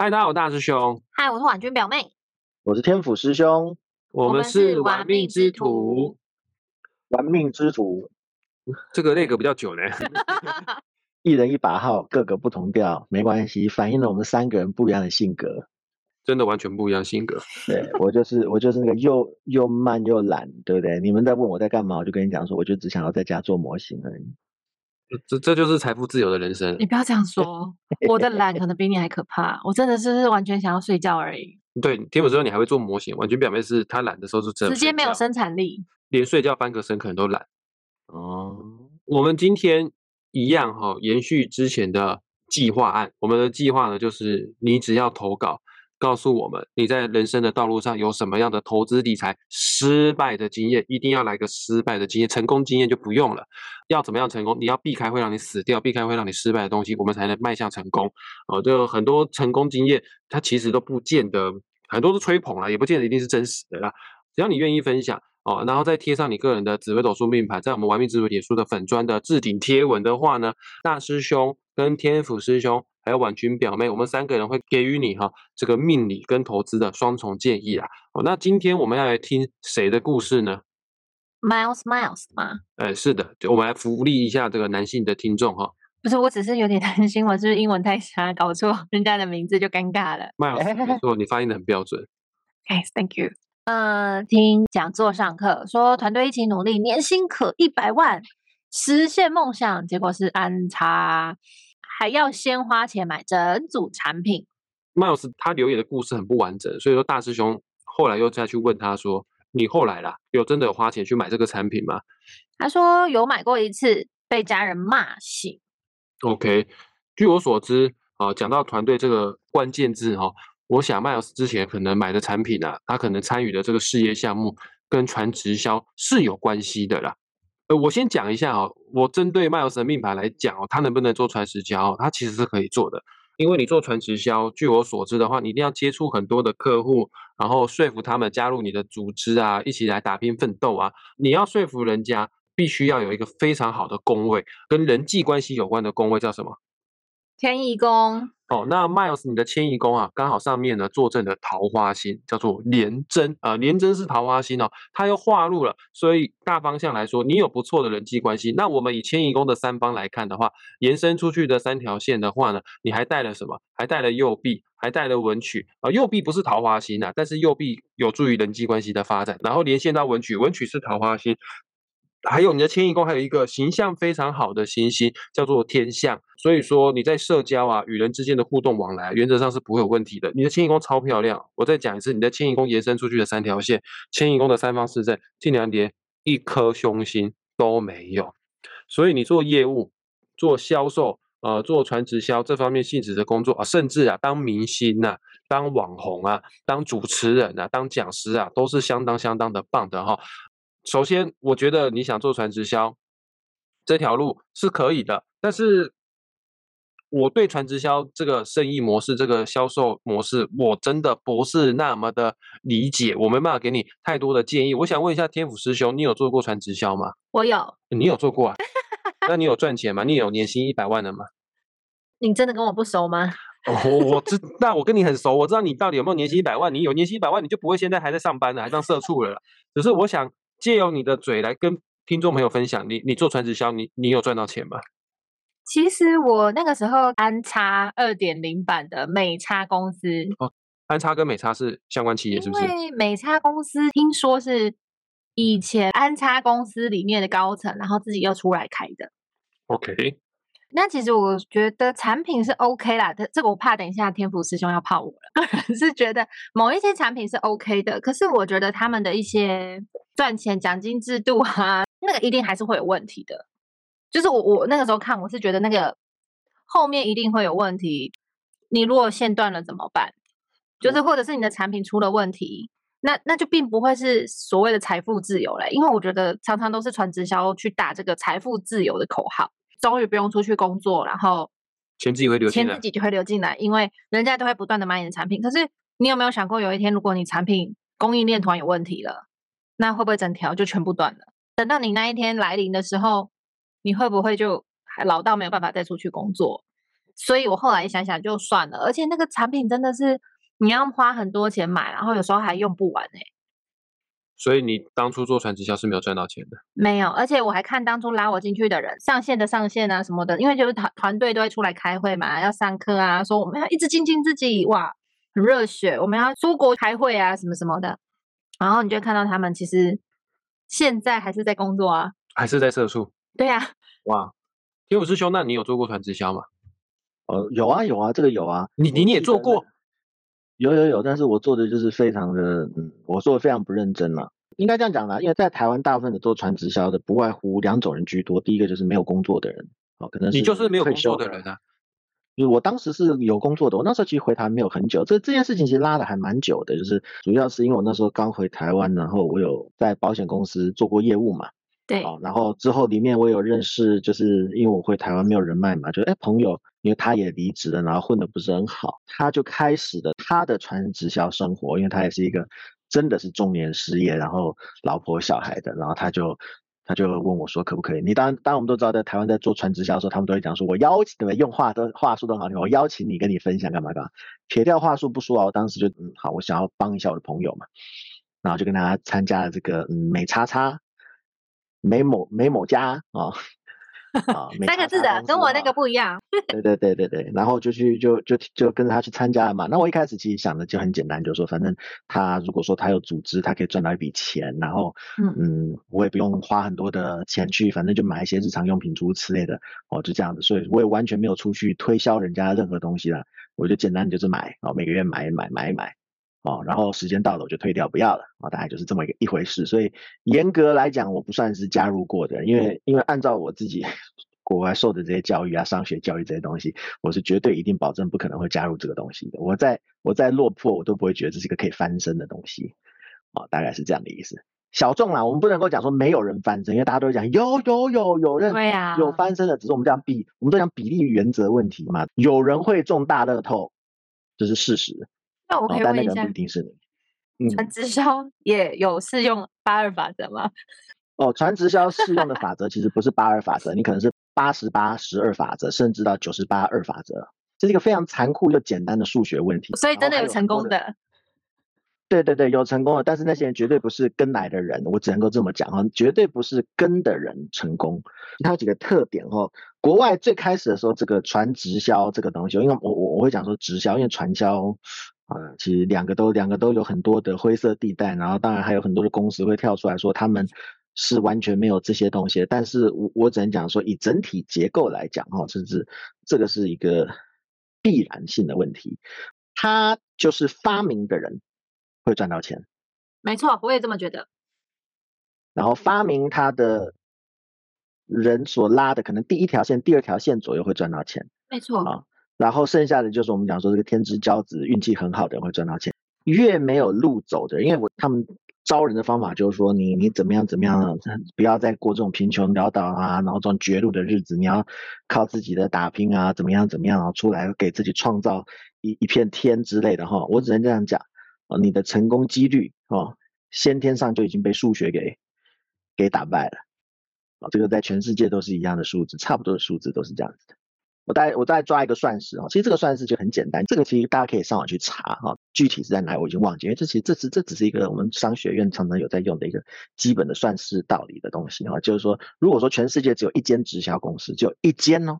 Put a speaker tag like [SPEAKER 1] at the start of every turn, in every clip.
[SPEAKER 1] 嗨，大家好，我大师兄，
[SPEAKER 2] 嗨，我是婉君表妹。
[SPEAKER 3] 我是天府师兄，
[SPEAKER 1] 我们
[SPEAKER 2] 们是
[SPEAKER 1] 是
[SPEAKER 2] 玩
[SPEAKER 1] 玩命之
[SPEAKER 2] 徒
[SPEAKER 1] 徒。
[SPEAKER 3] 玩命之徒，
[SPEAKER 1] 这个那个比较久呢，
[SPEAKER 3] 一人一把号，各个不同调，没关系，反映了我们三个人不一样的性格。
[SPEAKER 1] 真的完全不一样性格。
[SPEAKER 3] 对我就是我就是那个又又慢又懒，对不对？你们在问我在干嘛，我就跟你讲说，我就只想要在家做模型而已。
[SPEAKER 1] 这这就是财富自由的人生
[SPEAKER 2] 你。不要这样说，我的懒可能比你还可怕。我真的是完全想要睡觉而已，
[SPEAKER 1] 对，天府之后你还会做模型，完全表面是他懒的时候是真的
[SPEAKER 2] 直接没有生产力。
[SPEAKER 1] 连睡觉翻个身可能都懒。哦，我们今天一样哈、延续之前的计划案。我们的计划呢，就是你只要投稿，告诉我们你在人生的道路上有什么样的投资理财失败的经验，一定要来个失败的经验，成功经验就不用了。要怎么样成功？你要避开会让你死掉、避开会让你失败的东西，我们才能迈向成功。哦，就很多成功经验，它其实都不见得，很多是吹捧了，也不见得一定是真实的啦。只要你愿意分享哦，然后再贴上你个人的紫微斗数命盘，在我们玩命之徒脸书的粉砖的置顶贴文的话呢，大师兄跟天府师兄还有婉君表妹，我们三个人会给予你哈这个命理跟投资的双重建议啊。哦，那今天我们要来听谁的故事呢
[SPEAKER 2] ？Miles Miles 吗？
[SPEAKER 1] 哎，是的，就我们来福利一下这个男性的听众哈。
[SPEAKER 2] 不是，我只是有点担心，我是不是英文太差，搞错人家的名字就尴尬了。
[SPEAKER 1] Miles，，没错，你发音的很标准。
[SPEAKER 2] Yes，Thank you。呃，听讲座上课说团队一起努力，年薪可一百万，实现梦想，结果是安插，还要先花钱买整组产品。
[SPEAKER 1] 麦老师他留言的故事很不完整，所以说大师兄后来又再去问他说：“你后来啦，有真的有花钱去买这个产品吗
[SPEAKER 2] 他说有买过一次，被家人骂醒。
[SPEAKER 1] ？”OK，据我所知啊，讲到团队这个关键字哈、我想麦老师之前可能买的产品啊，他可能参与的这个事业项目跟传直销是有关系的啦。呃，我先讲一下哦，我针对麦老师的命盘来讲哦，他能不能做传直销哦，他其实是可以做的。因为你做传直销，据我所知的话，你一定要接触很多的客户，然后说服他们加入你的组织啊，一起来打拼奋斗啊。你要说服人家，必须要有一个非常好的宫位，跟人际关系有关的宫位叫什么？
[SPEAKER 2] 天意宫，
[SPEAKER 1] 哦，那 Miles 你的迁移宫啊，刚好上面呢坐镇的桃花星，叫做廉贞啊，廉贞是桃花星哦，它又化入了，所以大方向来说，你有不错的人际关系。那我们以迁移宫的三方来看的话，延伸出去的三条线的话呢，你还带了什么？还带了右臂，还带了文曲啊。右臂不是桃花星啊，但是右臂有助于人际关系的发展，然后连线到文曲，文曲是桃花星。还有你的迁移宫还有一个形象非常好的行星，叫做天象。所以说你在社交啊、与人之间的互动往来，原则上是不会有问题的。你的迁移宫超漂亮，我再讲一次，你的迁移宫延伸出去的三条线，迁移宫的三方四正、竟然连，一颗凶星都没有。所以你做业务、做销售、呃，做传直销这方面性质的工作啊，甚至啊，当明星啊、当网红啊、当主持人啊、当讲师啊，都是相当相当的棒的哈。首先，我觉得你想做传直销这条路是可以的，但是我对传直销这个生意模式、这个销售模式，我真的不是那么的理解，我没办法给你太多的建议。我想问一下天府师兄，你有做过传直销吗？
[SPEAKER 2] 我有。
[SPEAKER 1] 你有做过啊？那你有赚钱吗？你有年薪一百万的吗？
[SPEAKER 2] 你真的跟我不熟吗？
[SPEAKER 1] 哦，我我知，那我跟你很熟，我知道你到底有没有年薪一百万。你有年薪一百万，你就不会现在还在上班了，还当社畜了啦。只是我想借由你的嘴来跟听众朋友分享，你你做传直销，你你有赚到钱吗？
[SPEAKER 2] 其实我那个时候安插二点零版的美差公司哦，
[SPEAKER 1] 安插跟美差是相关企业，是不是？
[SPEAKER 2] 因为美差公司听说是以前安插公司里面的高层，然后自己又出来开的。
[SPEAKER 1] OK，
[SPEAKER 2] 那其实我觉得产品是 OK 啦，这这个我怕等一下天福师兄要泡我了。个 人是觉得某一些产品是 OK 的，可是我觉得他们的一些赚钱奖金制度啊，那个一定还是会有问题的。就是我我那个时候看，我是觉得那个后面一定会有问题。你如果线断了怎么办？就是或者是你的产品出了问题，那那就并不会是所谓的财富自由嘞。因为我觉得常常都是传直销去打这个财富自由的口号，终于不用出去工作，然后
[SPEAKER 1] 钱自己会流进来
[SPEAKER 2] 钱自。己就会流进来，因为人家都会不断的买你的产品。可是你有没有想过，有一天如果你产品供应链突然有问题了，那会不会整条就全部断了？等到你那一天来临的时候，你会不会就还老到没有办法再出去工作？所以我后来想想就算了，而且那个产品真的是你要花很多钱买，然后有时候还用不完哎、
[SPEAKER 1] 所以你当初做传直销是没有赚到钱的。
[SPEAKER 2] 没有，而且我还看当初拉我进去的人，上线的上线啊什么的，因为就是团团队都会出来开会嘛，要上课啊，说我们要一直精进自己，哇，很热血，我们要出国开会啊，什么什么的。然后你就会看到他们其实现在还是在工作啊，
[SPEAKER 1] 还是在社畜？
[SPEAKER 2] 对啊，
[SPEAKER 1] 哇，天武师兄，那你有做过传直销吗？
[SPEAKER 3] 呃，有啊有啊，这个有啊。
[SPEAKER 1] 你你你也做过？
[SPEAKER 3] 有有有，但是我做的就是非常的，嗯，我做的非常不认真了。应该这样讲啦，因为在台湾大部分的做传直销的，不外乎两种人居多。第一个就是没有工作的人，哦，可能
[SPEAKER 1] 你就是没有
[SPEAKER 3] 退
[SPEAKER 1] 工作
[SPEAKER 3] 休
[SPEAKER 1] 的人啊。
[SPEAKER 3] 就是我当时是有工作的，我那时候其实回台没有很久，这这件事情其实拉的还蛮久的，就是主要是因为我那时候刚回台湾，然后我有在保险公司做过业务嘛，
[SPEAKER 2] 对，
[SPEAKER 3] 然后之后里面我有认识，就是因为我回台湾没有人脉嘛，就哎朋友，因为他也离职了，然后混得不是很好，他就开始了他的传直销生活，因为他也是一个真的是中年失业，然后老婆小孩的，然后他就他就问我说可不可以？你当然当然我们都知道，在台湾在做传直销的时候，他们都会讲说，我邀请对不对？用话都话术都很好听，我邀请你跟你分享干嘛干嘛，撇掉话术不说啊，我当时就嗯好，我想要帮一下我的朋友嘛，然后就跟他参加了这个嗯美叉叉。美某美某家啊 啊，
[SPEAKER 2] 三个字的跟我那个不一样，
[SPEAKER 3] 对对对对对，然后就去就就就跟着他去参加了嘛。那我一开始其实想的就很简单，就是说反正他如果说他有组织，他可以赚到一笔钱，然后
[SPEAKER 2] 嗯
[SPEAKER 3] 嗯，我也不用花很多的钱去，反正就买一些日常用品诸如此类的哦，就这样子。所以我也完全没有出去推销人家任何东西啦，我就简单就是买哦，每个月买一买买一买。哦，然后时间到了我就退掉，不要了啊、大概就是这么一个一回事。所以严格来讲，我不算是加入过的，因为因为按照我自己 国外受的这些教育啊，上学教育这些东西，我是绝对一定保证不可能会加入这个东西的。我在我在落魄，我都不会觉得这是一个可以翻身的东西。啊、大概是这样的意思。小众啦，我们不能够讲说没有人翻身，因为大家都会讲有有有有人
[SPEAKER 2] 对啊，
[SPEAKER 3] 有翻身的，只是我们讲比我们都讲比例原则问题嘛。有人会中大乐透，这是事实，
[SPEAKER 2] 那我
[SPEAKER 3] 哦
[SPEAKER 2] 可以问一下
[SPEAKER 3] 但那个人不一，定是你。嗯，
[SPEAKER 2] 传直销也有适用八二法则吗？
[SPEAKER 3] 哦，传直销适用的法则其实不是八二法则，你可能是八十八十二法则，甚至到九十八二法则，这是一个非常残酷又简单的数学问题。
[SPEAKER 2] 所以真的有成功的，
[SPEAKER 3] 对对对，有成功的，但是那些人绝对不是跟来的人，我只能够这么讲哈，绝对不是跟的人成功。它有几个特点哦。国外最开始的时候，这个传直销这个东西，因为我我我会讲说直销，因为传销啊、呃其实两个都两个都有很多的灰色地带，然后当然还有很多的公司会跳出来说他们是完全没有这些东西，但是我我只能讲说，以整体结构来讲哈，甚至这个是一个必然性的问题。他就是发明的人会赚到钱，
[SPEAKER 2] 没错，我也这么觉得。
[SPEAKER 3] 然后发明他的人所拉的可能第一条线、第二条线左右会赚到钱，
[SPEAKER 2] 没错，
[SPEAKER 3] 啊然后剩下的就是我们讲说这个天之骄子，运气很好的人会赚到钱。越没有路走的，因为我他们招人的方法就是说你你怎么样怎么样，不要再过这种贫穷潦倒啊，然后这种绝路的日子，你要靠自己的打拼啊，怎么样怎么样，然后出来给自己创造一一片天之类的哈。我只能这样讲啊，你的成功几率哦，先天上就已经被数学给给打败了啊，这个在全世界都是一样的数字，差不多的数字都是这样子的。我再我再抓一个算式哈，其实这个算式就很简单，这个其实大家可以上网去查哈，具体是在哪我已经忘记，因为这其实这只这只是一个我们商学院常常有在用的一个基本的算式道理的东西哈，就是说如果说全世界只有一间直销公司，只有一间哦，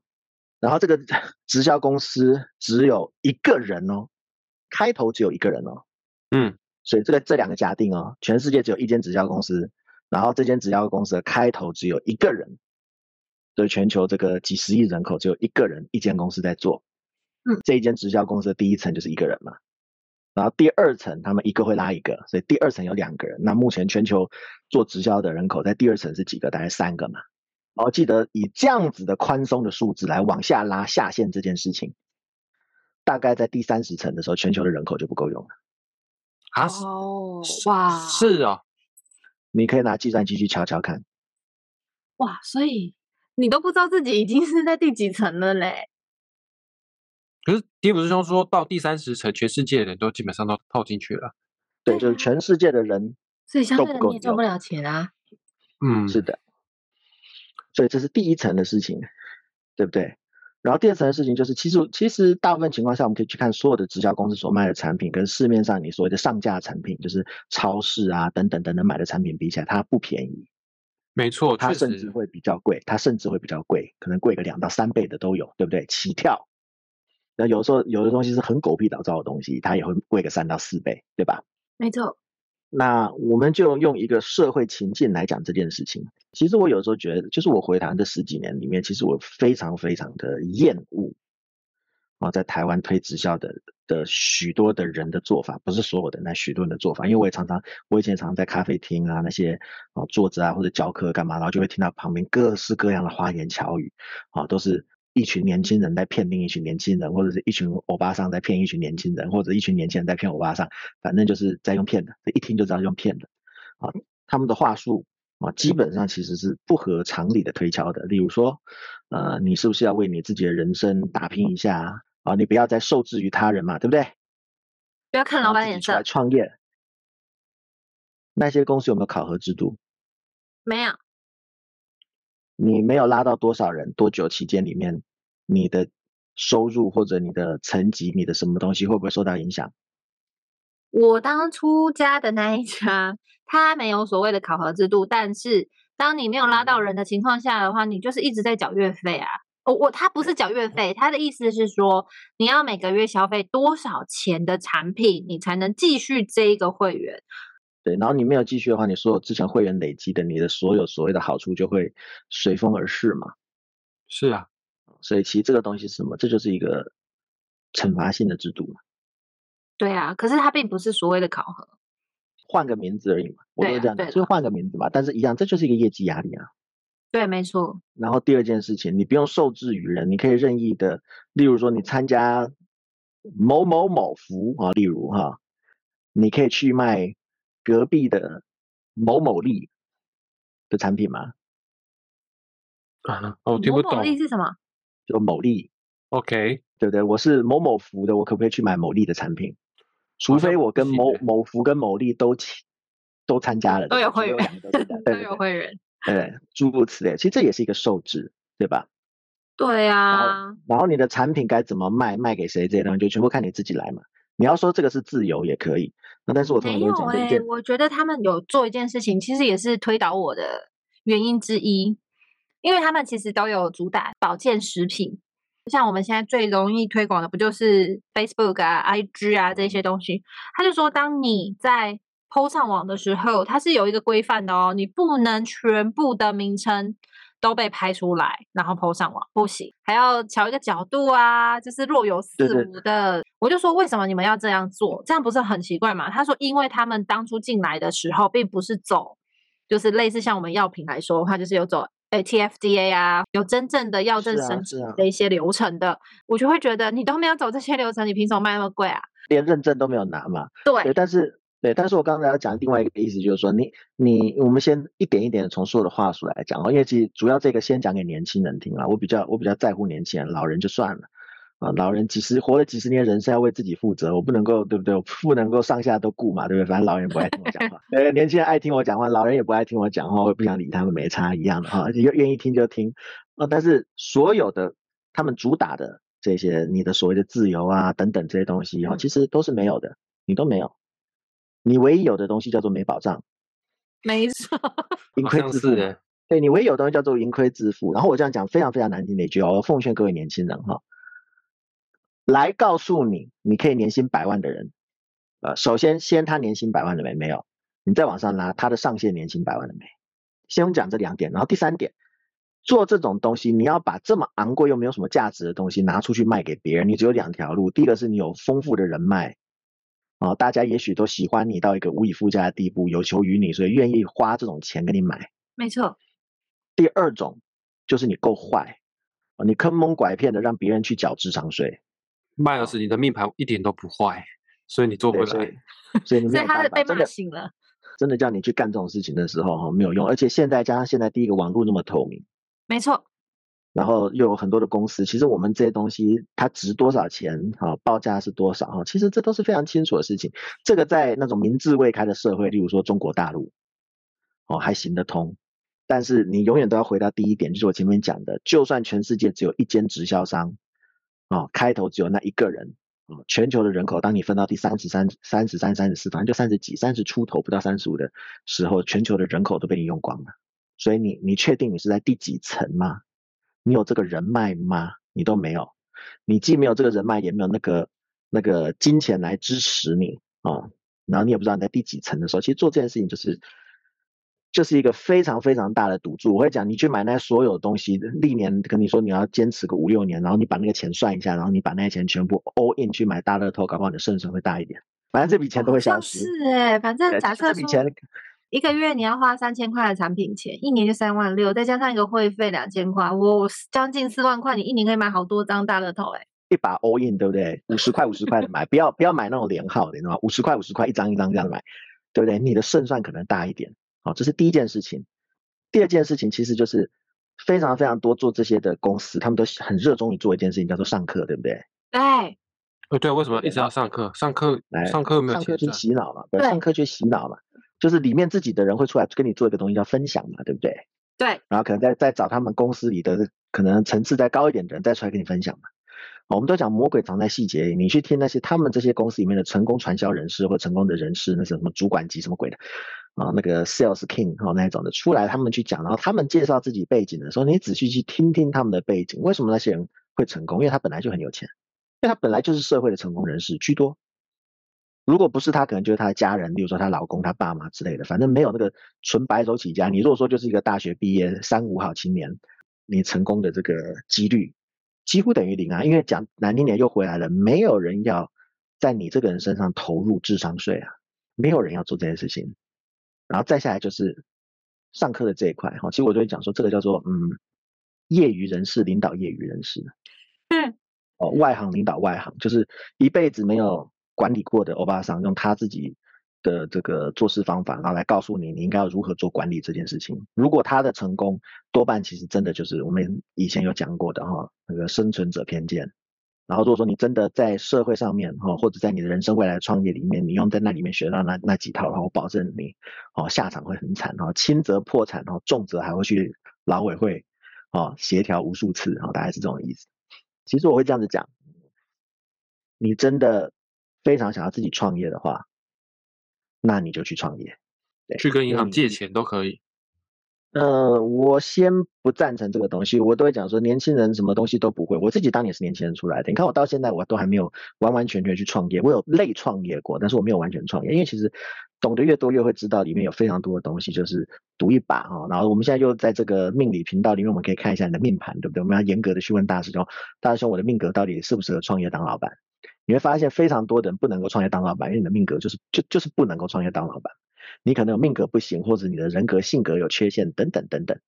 [SPEAKER 3] 然后这个 直销公司只有一个人哦，开头只有一个人哦，
[SPEAKER 1] 嗯，
[SPEAKER 3] 所以这个这两个假定哦，全世界只有一间直销公司，然后这间直销公司的开头只有一个人，所以全球这个几十亿人口只有一个人一间公司在做，
[SPEAKER 2] 嗯，
[SPEAKER 3] 这一间直销公司的第一层就是一个人嘛，然后第二层他们一个会拉一个，所以第二层有两个人。那目前全球做直销的人口在第二层是几个？大概三个嘛。然后记得以这样子的宽松的数字来往下拉下限这件事情，大概在第三十层的时候，全球的人口就不够用了。
[SPEAKER 1] 啊，
[SPEAKER 2] 哦，哇，
[SPEAKER 1] 是啊，
[SPEAKER 3] 你可以拿计算机去敲敲看。
[SPEAKER 2] 哇，所以你都不知道自己已经是在第几层了嘞。
[SPEAKER 1] 可是迪普师兄说到第三十层，全世界的人都基本上都套进去了。
[SPEAKER 3] 对，就是全世界的人
[SPEAKER 2] 所以相对的你也赚不了钱啊。
[SPEAKER 1] 嗯，
[SPEAKER 3] 是的，所以这是第一层的事情，对不对？然后第二层的事情就是，其实其实大部分情况下，我们可以去看所有的直销公司所卖的产品，跟市面上你所谓的上架产品，就是超市啊等等等等买的产品比起来，它不便宜。
[SPEAKER 1] 没错，
[SPEAKER 3] 它，甚至会比较贵，它甚至会比较贵，可能贵个两到三倍的都有，对不对？起跳。那有时候有的东西是很狗屁倒灶的东西，它也会贵个三到四倍，对吧？
[SPEAKER 2] 没错，
[SPEAKER 3] 那我们就用一个社会情境来讲这件事情。其实我有时候觉得，就是我回台湾这十几年里面，其实我非常非常的厌恶啊，在台湾推直销的的许多的人的做法，不是所有的，那许多人的做法。因为我也常常，我以前常常在咖啡厅啊那些啊坐着啊或者教课干嘛，然后就会听到旁边各式各样的花言巧语啊，都是一群年轻人在骗另一群年轻人，或者是一群欧巴桑在骗一群年轻人，或者一群年轻人在骗欧巴桑，反正就是在用骗的，一听就知道用骗的啊。他们的话术啊，基本上其实是不合常理的推敲的。例如说，呃，你是不是要为你自己的人生打拼一下啊？啊，你不要再受制于他人嘛，对不对？
[SPEAKER 2] 不要看老板脸
[SPEAKER 3] 色出来
[SPEAKER 2] 色，
[SPEAKER 3] 创业，那些公司有没有考核制度？
[SPEAKER 2] 没有，
[SPEAKER 3] 你没有拉到多少人，多久期间里面，你的收入或者你的层级、你的什么东西会不会受到影响？
[SPEAKER 2] 我当初加的那一家，他没有所谓的考核制度，但是当你没有拉到人的情况下的话，你就是一直在缴月费啊。我我他不是缴月费，他的意思是说，你要每个月消费多少钱的产品，你才能继续这一个会员。
[SPEAKER 3] 对，然后你没有继续的话，你所有之前会员累积的，你的所有所谓的好处就会随风而逝嘛。
[SPEAKER 1] 是啊，
[SPEAKER 3] 所以其实这个东西是什么？这就是一个惩罚性的制度嘛，
[SPEAKER 2] 对啊，可是它并不是所谓的考核。
[SPEAKER 3] 换个名字而已嘛。我都这样讲，
[SPEAKER 2] 对
[SPEAKER 3] 就是换个名字嘛，但是一样，这就是一个业绩压力啊。
[SPEAKER 2] 对，没错，
[SPEAKER 3] 然后第二件事情，你不用受制于人，你可以任意的，例如说你参加某某某服啊，例如哈，你可以去卖隔壁的某某利的产品吗？
[SPEAKER 1] 啊，我听不懂
[SPEAKER 2] 某某。利是什么？
[SPEAKER 3] 就某利
[SPEAKER 1] ，OK，
[SPEAKER 3] 对不对？我是某某服的，我可不可以去买某利的产品？除非我跟某某服跟某利都都参加了，
[SPEAKER 2] 都有会员
[SPEAKER 3] 都
[SPEAKER 2] 有会员。
[SPEAKER 3] 对，诸如此类，其实这也是一个受制，对吧？
[SPEAKER 2] 对啊，
[SPEAKER 3] 然后你的产品该怎么卖，卖给谁这些东西就全部看你自己来嘛。你要说这个是自由也可以，那但是我通
[SPEAKER 2] 没有哎、
[SPEAKER 3] 常都会讲这一件，
[SPEAKER 2] 我觉得他们有做一件事情，其实也是推倒我的原因之一，因为他们其实都有主打保健食品，像我们现在最容易推广的不就是 Facebook 啊、IG 啊这些东西？他就说，当你在 PO 上网的时候，它是有一个规范的哦，你不能全部的名称都被拍出来，然后 PO 上网不行，还要调一个角度啊，就是若有似
[SPEAKER 3] 对对
[SPEAKER 2] 无的。我就说为什么你们要这样做？这样不是很奇怪吗？他说，因为他们当初进来的时候，并不是走，就是类似像我们药品来说的话，就是有走。诶 TFDA 啊，有真正的药证
[SPEAKER 3] 是啊
[SPEAKER 2] 申
[SPEAKER 3] 是啊
[SPEAKER 2] 请的一些流程的，我就会觉得你都没有走这些流程，你凭什么卖那么贵啊？
[SPEAKER 3] 连认证都没有拿嘛。
[SPEAKER 2] 对
[SPEAKER 3] 对，但是对，但是我刚才要讲另外一个意思就是说，你你我们先一点一点的从所有的话术来讲哦，因为其实主要这个先讲给年轻人听啦，我比较我比较在乎年轻人，老人就算了。啊，老人几十活了几十年人生要为自己负责，我不能够对不对？我不能够上下都顾嘛，对不对？反正老人也不爱听我讲话，呃，年轻人爱听我讲话，老人也不爱听我讲话，我也不想理他们，没差一样的哈，愿愿意听就听。啊，但是所有的他们主打的这些你的所谓的自由啊等等这些东西哈，
[SPEAKER 2] 嗯
[SPEAKER 3] 其实都是没有的，你都没有，你唯一有的东西叫做没保障，
[SPEAKER 2] 没错，
[SPEAKER 3] 盈亏自负对你唯一有的东西叫做盈亏自负。然后我这样讲非常非常难听的一句哦，我奉劝各位年轻人哈，来告诉你，你可以年薪百万的人，呃，首先先他年薪百万了没？没有，你再往上拉，他的上限年薪百万了没？先讲这两点，然后第三点，做这种东西，你要把这么昂贵又没有什么价值的东西拿出去卖给别人，你只有两条路，第一个是你有丰富的人脉。哦，大家也许都喜欢你到一个无以复加的地步，有求于你，所以愿意花这种钱给你买。
[SPEAKER 2] 没错，
[SPEAKER 3] 第二种就是你够坏，啊你坑蒙拐骗的让别人去缴智商税，
[SPEAKER 1] 麦老师，你的命盘一点都不坏，所以你做不
[SPEAKER 3] 对，所以
[SPEAKER 1] 来。
[SPEAKER 3] 所以你没
[SPEAKER 2] 所以他被
[SPEAKER 3] 有办法，真的
[SPEAKER 2] 骂醒了。
[SPEAKER 3] 真的叫你去干这种事情的时候哈没有用，而且现在加上现在第一个网络那么透明，
[SPEAKER 2] 没错，
[SPEAKER 3] 然后又有很多的公司，其实我们这些东西它值多少钱哈，报价是多少哈，其实这都是非常清楚的事情。这个在那种民智未开的社会，例如说中国大陆，哦还行得通。但是你永远都要回到第一点，就是我前面讲的，就算全世界只有一间直销商，哦，开头只有那一个人，哦，全球的人口，当你分到第三十三、三十三、三十四，反正就三十几、三十出头，不到三十五的时候，全球的人口都被你用光了。所以你你确定你是在第几层吗？你有这个人脉吗？你都没有，你既没有这个人脉，也没有那个那个金钱来支持你啊，然后你也不知道你在第几层的时候，其实做这件事情就是。就是一个非常非常大的赌注。我会讲，你去买那所有东西，历年跟你说你要坚持个五六年，然后你把那个钱算一下，然后你把那些钱全部 all in 去买大乐透，搞不好你的胜算会大一点。反正这笔钱都会消失。
[SPEAKER 2] 是哎，反正假设说一个月你要花三千块的产品钱，一年就三万六，再加上一个会费两千块，我将近四万块，你一年可以买好多张大乐透哎。
[SPEAKER 3] 一把 all in 对不对？五十块五十块的买，不要不要买那种连号的，你知道吗？五十块五十块一张一张这样买，对不对？你的胜算可能大一点。好，这是第一件事情。第二件事情其实就是非常非常多做这些的公司，他们都很热衷于做一件事情，叫做上课，对不对？
[SPEAKER 2] 对。
[SPEAKER 1] 呃，对，为什么一直要上课？上课来上课没有？
[SPEAKER 3] 上课去洗脑嘛？对，上课去洗脑嘛？就是里面自己的人会出来跟你做一个东西叫分享嘛，对不对？
[SPEAKER 2] 对。
[SPEAKER 3] 然后可能再再找他们公司里的可能层次再高一点的人再出来跟你分享嘛。我们都讲魔鬼藏在细节里，你去听那些他们这些公司里面的成功传销人士或成功的人士，那是什么主管级什么鬼的啊？那个 sales king 哈那一种的出来，他们去讲，然后他们介绍自己背景的时候，你仔细去听听他们的背景，为什么那些人会成功？因为他本来就很有钱，因为他本来就是社会的成功人士居多。如果不是他，可能就是他的家人，例如说他老公、他爸妈之类的，反正没有那个纯白手起家。你如果说就是一个大学毕业三五好青年，你成功的这个几率。几乎等于零啊，因为讲难听点又回来了，没有人要在你这个人身上投入智商税啊，没有人要做这件事情。然后再下来就是上课的这一块哈，其实我就会讲说，这个叫做嗯，业余人士领导业余人士，嗯，哦，外行领导外行，就是一辈子没有管理过的欧巴桑，用他自己。的这个做事方法，然后来告诉你你应该要如何做管理这件事情。如果他的成功，多半其实真的就是我们以前有讲过的哈，那个生存者偏见。然后如果说你真的在社会上面哈，或者在你的人生未来创业里面，你用在那里面学到那那几套，然后我保证你哦下场会很惨哈，轻则破产哈，重则还会去劳委会哦协调无数次哈，大概是这种意思。其实我会这样子讲，你真的非常想要自己创业的话。那你就去创业，
[SPEAKER 1] 去跟银行借钱都可以。
[SPEAKER 3] 呃，我先不赞成这个东西，我都会讲说，年轻人什么东西都不会。我自己当年是年轻人出来的，你看我到现在我都还没有完完全全去创业，我有类创业过，但是我没有完全创业，因为其实懂得越多，越会知道里面有非常多的东西，就是赌一把哈。然后我们现在又在这个命理频道里面，我们可以看一下你的命盘，对不对？我们要严格的去问大师兄，大师兄，我的命格到底适不适合创业当老板？你会发现非常多的人不能够创业当老板，因为你的命格就是就就是不能够创业当老板。你可能有命格不行，或者你的人格性格有缺陷等等等等。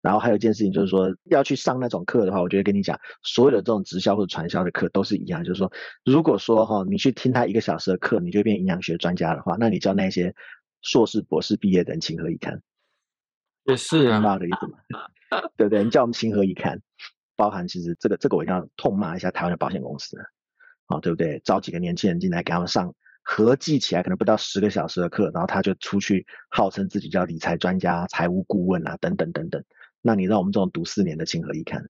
[SPEAKER 3] 然后还有一件事情就是说，要去上那种课的话，我就会跟你讲，所有的这种直销或者传销的课都是一样，就是说，如果说哈，你去听他一个小时的课，你就变营养学专家的话，那你叫那些硕士、博士毕业的人情何以堪？
[SPEAKER 1] 也是啊，
[SPEAKER 3] 骂的意思嘛，对不对？你叫我们情何以堪？包含其实这个这个，我一定要痛骂一下台湾的保险公司。啊，对不对？招几个年轻人进来，给他们上合计起来可能不到十个小时的课，然后他就出去号称自己叫理财专家、财务顾问啊，等等等等。那你让我们这种读四年的情何以堪？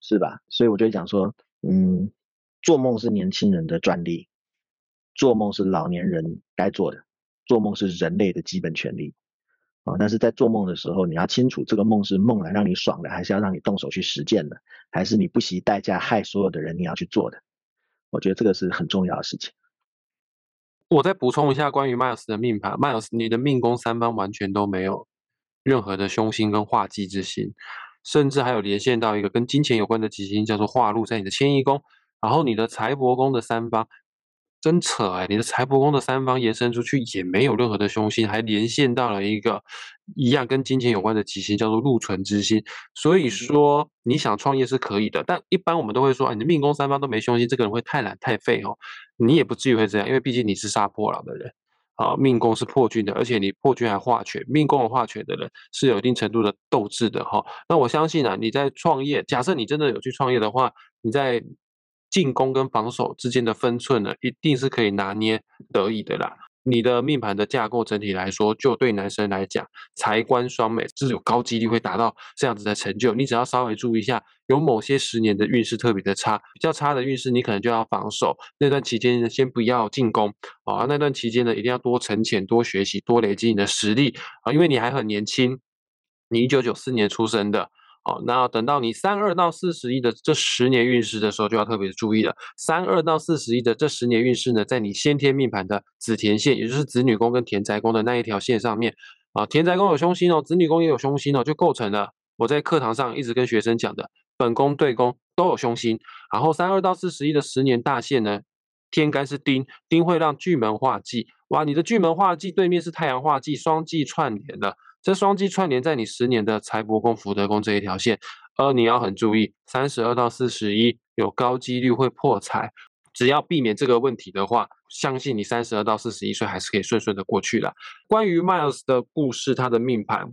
[SPEAKER 3] 是吧？所以我就讲说，嗯，做梦是年轻人的专利，做梦是老年人该做的，做梦是人类的基本权利。啊，但是在做梦的时候，你要清楚这个梦是梦来让你爽的，还是要让你动手去实践的，还是你不惜代价害所有的人你要去做的。我觉得这个是很重要的事情。
[SPEAKER 1] 我再补充一下关于迈尔斯的命盘，迈尔斯，你的命宫三方完全都没有任何的凶星跟化忌之星，甚至还有连线到一个跟金钱有关的吉星，叫做化禄在你的迁移宫，然后你的财帛宫的三方。真扯哎！你的财帛宫的三方延伸出去也没有任何的凶星，还连线到了一个一样跟金钱有关的吉星，叫做禄存之星。所以说你想创业是可以的，但一般我们都会说，你的命宫三方都没凶星，这个人会太懒太废哦。你也不至于会这样，因为毕竟你是杀破狼的人啊，命宫是破军的，而且你破军还化权，命宫有化权的人是有一定程度的斗志的哈。那我相信啊，你在创业，假设你真的有去创业的话，你在。进攻跟防守之间的分寸呢，一定是可以拿捏得以的啦。你的命盘的架构整体来说，就对男生来讲，财官双美是有高几率会达到这样子的成就。你只要稍微注意一下，有某些十年的运势特别的差，比较差的运势，你可能就要防守。那段期间呢，先不要进攻啊。那段期间呢，一定要多沉潜、多学习、多累积你的实力啊，因为你还很年轻，你一九九四年出生的。哦，那等到你三二到四十一的这十年运势的时候，就要特别注意了。三二到四十一的这十年运势呢，在你先天命盘的子田线，也就是子女宫跟田宅宫的那一条线上面啊，田宅宫有凶星哦，子女宫也有凶星哦，就构成了我在课堂上一直跟学生讲的本宫对宫都有凶星。然后三二到四十一的十年大线呢，天干是丁，丁会让巨门化忌，哇，你的巨门化忌对面是太阳化忌，双忌串联了。这双击串联在你十年的财帛宫、福德宫这一条线，而你要很注意，三十二到四十一有高几率会破财。只要避免这个问题的话，相信你三十二到四十一岁还是可以顺顺的过去的。关于 Miles 的故事，他的命盘，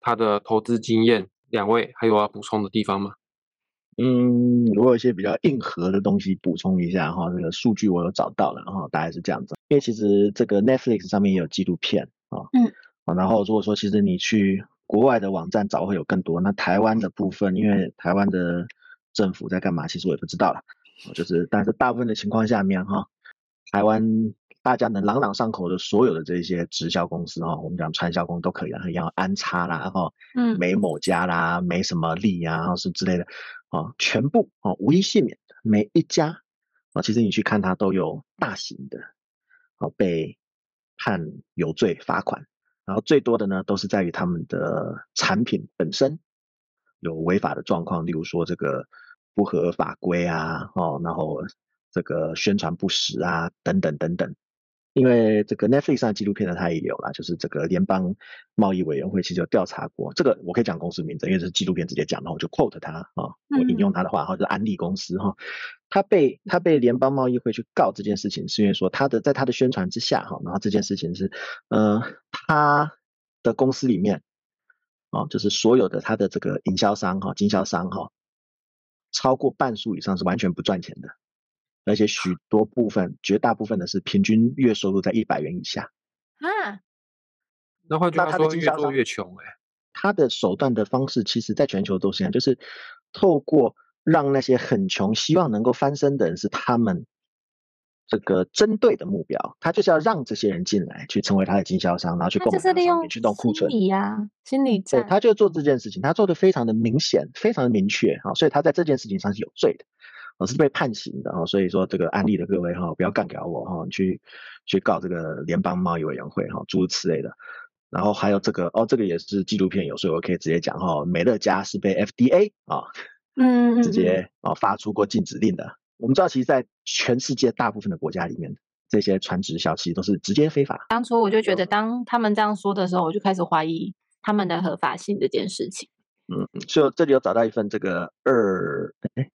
[SPEAKER 1] 他的投资经验，两位还有要补充的地方吗？
[SPEAKER 3] 嗯，我有一些比较硬核的东西补充一下哈，这个数据我有找到了哈，大概是这样子。因为其实这个 Netflix 上面也有纪录片啊，嗯。然后如果说其实你去国外的网站找会有更多，那台湾的部分，因为台湾的政府在干嘛，其实我也不知道了。就是但是大部分的情况下面哈，台湾大家能朗朗上口的所有的这些直销公司哈，我们讲传销公都可以了，像安插啦哈，嗯，美某家啦，没什么利啊，是之类的啊，全部啊无一幸免每一家啊，其实你去看它都有大型的啊被判有罪罚款。然后最多的呢，都是在于他们的产品本身有违法的状况，例如说这个不合法规啊，哦，然后这个宣传不实啊，等等等等。因为这个 Netflix 上纪录片呢，它也有啦，就是这个联邦贸易委员会其实有调查过，这个我可以讲公司名字，因为这是纪录片直接讲，然后我就 quote 他啊，我引用他的话，然后就是安利公司哈，他被他被联邦贸易会去告这件事情，是因为说他的在他的宣传之下哈，然后这件事情是呃他的公司里面啊，就是所有的他的这个营销商哈、经销商哈，超过半数以上是完全不赚钱的。而且许多部分，绝大部分的是平均月收入在一百元以下。
[SPEAKER 1] 啊，那换句话说，越做越穷哎。
[SPEAKER 3] 他的手段的方式，其实在全球都是一样，就是透过让那些很穷、希望能够翻身的人是他们这个针对的目标。他就是要让这些人进来，去成为他的经销商，然后去购买商品，去动库存。
[SPEAKER 2] 心理呀，心理战。
[SPEAKER 3] 对，他就做这件事情，他做的非常的明显，非常的明确啊，所以他在这件事情上是有罪的。我是被判刑的哈，所以说这个案例的各位哈，不要干掉我哈，去去告这个联邦贸易委员会哈，诸如此类的。然后还有这个哦，这个也是纪录片有，所以我可以直接讲哈，美乐家是被 FDA 啊，嗯，直接啊发出过禁止令的。我们知道，其实，在全世界大部分的国家里面，这些传直销其实都是直接非法。
[SPEAKER 2] 当初我就觉得，当他们这样说的时候，我就开始怀疑他们的合法性这件事情。
[SPEAKER 3] 嗯，所以这里有找到一份这个二哎。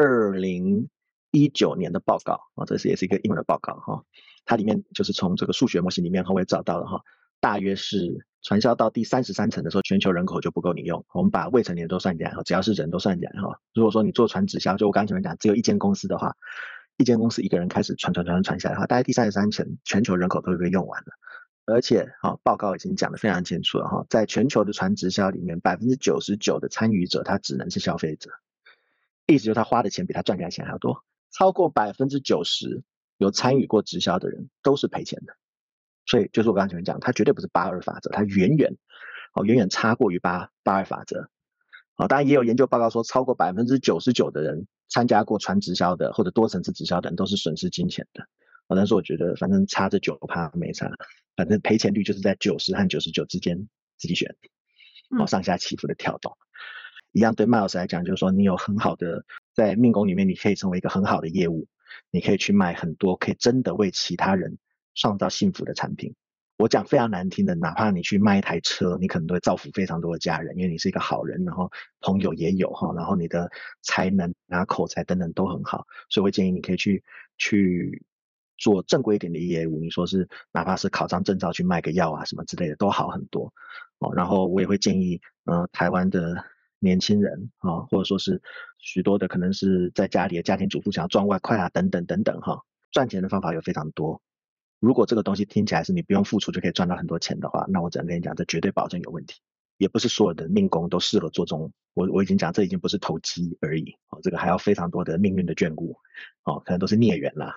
[SPEAKER 3] 二零一九年的报告啊，这是也是一个英文的报告哈，它里面就是从这个数学模型里面，哈我也找到了哈，大约是传销到第三十三层的时候，全球人口就不够你用。我们把未成年都算进来哈，只要是人都算进来哈。如果说你做传直销，就我刚前面讲，只有一间公司的话，一间公司一个人开始传传传传下来的话，大概第三十三层全球人口都会被用完了。而且哈，报告已经讲得非常清楚了哈，在全球的传直销里面，百分之九十九的参与者他只能是消费者。意思就是他花的钱比他赚来的钱还要多，超过百分之九十有参与过直销的人都是赔钱的，所以就是我刚才前面讲，他绝对不是八二法则，他远远哦远远差过于八八二法则，哦当然也有研究报告说，超过百分之九十九的人参加过传直销的或者多层次直销的人都是损失金钱的，哦但是我觉得反正差这九趴没差，反正赔钱率就是在九十和九十九之间自己选，哦上下起伏的跳动。一样对 Miles 来讲，就是说你有很好的在命宫里面，你可以成为一个很好的业务，你可以去卖很多可以真的为其他人创造幸福的产品。我讲非常难听的，哪怕你去卖一台车，你可能都会造福非常多的家人，因为你是一个好人，然后朋友也有哈，然后你的才能啊、口才等等都很好，所以我建议你可以去去做正规一点的业务。你说是哪怕是考张证照去卖个药啊什么之类的都好很多哦。然后我也会建议，嗯，台湾的。年轻人啊，或者说是许多的可能是在家里的家庭主妇想要赚外快啊，等等等等哈，赚钱的方法有非常多如果这个东西听起来是你不用付出就可以赚到很多钱的话，那我只能跟你讲，这绝对保证有问题。也不是所有的命宫都适合做这种，我我已经讲，这已经不是投机而已哦，这个还要非常多的命运的眷顾哦，可能都是孽缘啦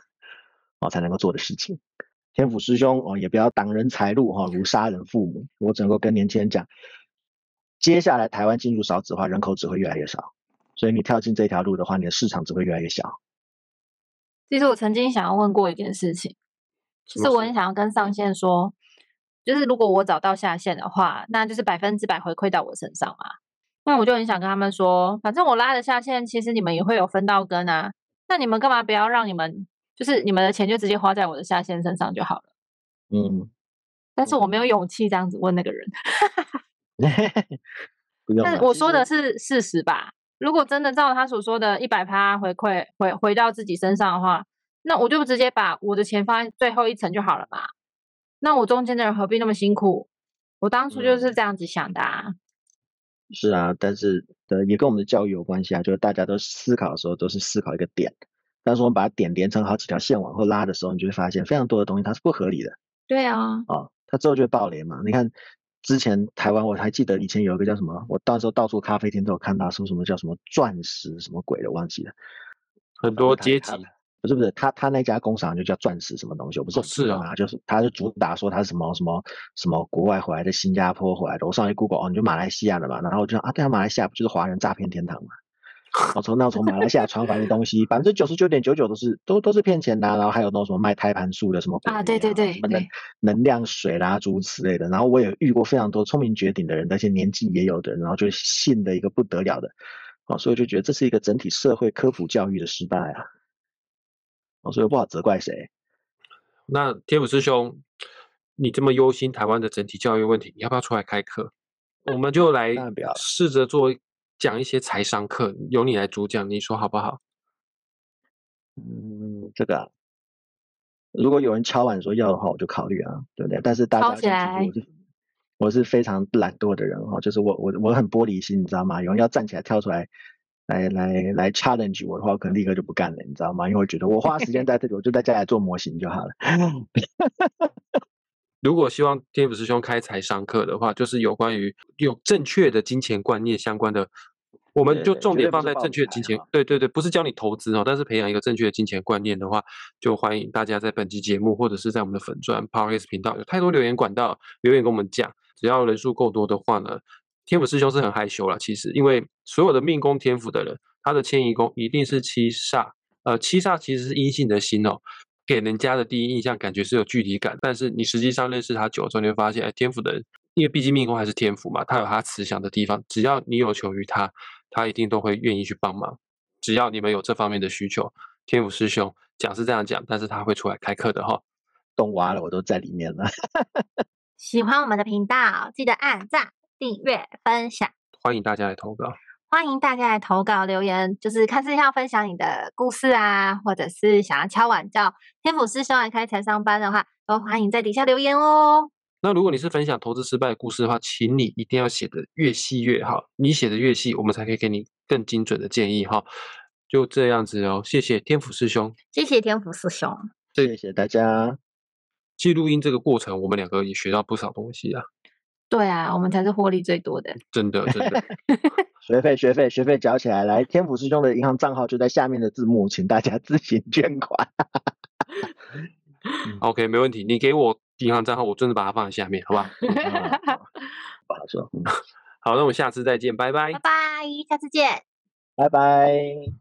[SPEAKER 3] 哦才能够做的事情。天府师兄哦，也不要挡人财路哈，如杀人父母。我只能够跟年轻人讲，接下来台湾进入少子化，人口只会越来越少，所以你跳进这条路的话，你的市场只会越来越小。
[SPEAKER 2] 其实我曾经想要问过一件事情，就是我很想要跟上线说。就是如果我找到下线的话，那就是百分之百回馈到我身上嘛。那我就很想跟他们说，反正我拉的下线，其实你们也会有分到根啊。那你们干嘛不要让你们，就是你们的钱就直接花在我的下线身上就好了。
[SPEAKER 3] 嗯，
[SPEAKER 2] 但是我没有勇气这样子问那个人。
[SPEAKER 3] 不用。
[SPEAKER 2] 但我说的是事实吧？如果真的照他所说的一百趴回馈回回到自己身上的话，那我就直接把我的钱放在最后一层就好了嘛。那我中间的人何必那么辛苦？我当初就是这样子想的啊。
[SPEAKER 3] 是啊，但是呃，也跟我们的教育有关系啊。就是大家都思考的时候，都是思考一个点，但是我们把点连成好几条线往后拉的时候，你就会发现非常多的东西它是不合理的。
[SPEAKER 2] 对啊。
[SPEAKER 3] 哦，它之后就会爆雷嘛。你看之前台湾，我还记得以前有一个叫什么，我到时候到处咖啡厅都有看到，说什么叫什么钻石什么鬼的，忘记了。
[SPEAKER 1] 很多阶级。
[SPEAKER 3] 不是不是，他他那家工厂就叫钻石什么东西，我不是
[SPEAKER 1] 是啊，
[SPEAKER 3] 就是他就主打说他是什么什么什么国外回来的，新加坡回来的。我上去 Google 哦，你就马来西亚的嘛，然后我就啊，对啊，马来西亚不就是华人诈骗天堂嘛？我从那从马来西亚传回来的东西，百分之九十九点九九都是都都是骗钱的，然后还有那种什么卖胎盘素的什么
[SPEAKER 2] 啊，对对对，
[SPEAKER 3] 什么能能量水啦诸如此类的。然后我也遇过非常多聪明绝顶的人，那些年纪也有的人，然后就信的一个不得了的，哦，所以就觉得这是一个整体社会科普教育的失败啊。所以我不好责怪谁。
[SPEAKER 1] 那天府师兄，你这么忧心台湾的整体教育问题，你要不要出来开课？我们就来试着做讲一些财商课，由你来主讲，你说好不好？
[SPEAKER 3] 嗯，这个如果有人敲碗说要的话，我就考虑啊，对不对？但是大家
[SPEAKER 2] 起来，
[SPEAKER 3] 我是我是非常懒惰的人哈，就是我我我很玻璃心，你知道吗？有人要站起来跳出来。来来来，challenge 我的话，我可能立刻就不干了，你知道吗？因为我觉得我花时间在这里，我就在家里做模型就好了。
[SPEAKER 1] 如果希望天府师兄开财商课的话，就是有关于有正确的金钱观念相关的，我们就重点放在正确的金钱。对对对，不是教你投资哦，但是培养一个正确的金钱观念的话，就欢迎大家在本期节目或者是在我们的粉钻 Power S 频道有太多留言管道留言跟我们讲，只要人数够多的话呢。天府师兄是很害羞了，其实因为所有的命宫天府的人，他的迁移宫一定是七煞，呃，七煞其实是阴性的心哦，给人家的第一印象感觉是有距离感，但是你实际上认识他久了之后，你会发现，哎，天府的人，因为毕竟命宫还是天府嘛，他有他慈祥的地方，只要你有求于他，他一定都会愿意去帮忙，只要你们有这方面的需求，天府师兄讲是这样讲，但是他会出来开课的哈，
[SPEAKER 3] 洞挖了我都在里面了，
[SPEAKER 2] 喜欢我们的频道，记得按赞。订阅分享，
[SPEAKER 1] 欢迎大家来投稿。
[SPEAKER 2] 欢迎大家来投稿留言，就是看是要分享你的故事啊，或者是想要敲碗叫天府师兄来开财商班的话，都欢迎在底下留言哦。
[SPEAKER 1] 那如果你是分享投资失败的故事的话，请你一定要写的越细越好，你写的越细，我们才可以给你更精准的建议哈。就这样子哦，谢谢天府师兄，
[SPEAKER 2] 谢谢天府师兄，
[SPEAKER 3] 谢谢大家。
[SPEAKER 1] 记录音这个过程，我们两个也学到不少东西啊。
[SPEAKER 2] 对啊，我们才是获利最多的。
[SPEAKER 1] 真的，真的。
[SPEAKER 3] 学费，学费，学费缴起来！来，天府师兄的银行账号就在下面的字幕，请大家自行 捐款。
[SPEAKER 1] OK，没问题。你给我银行账号，我真的把它放在下面，好吧？
[SPEAKER 3] 不好说。
[SPEAKER 1] 好，那我们下次再见，拜拜。
[SPEAKER 2] 拜拜，下次见。
[SPEAKER 3] 拜拜。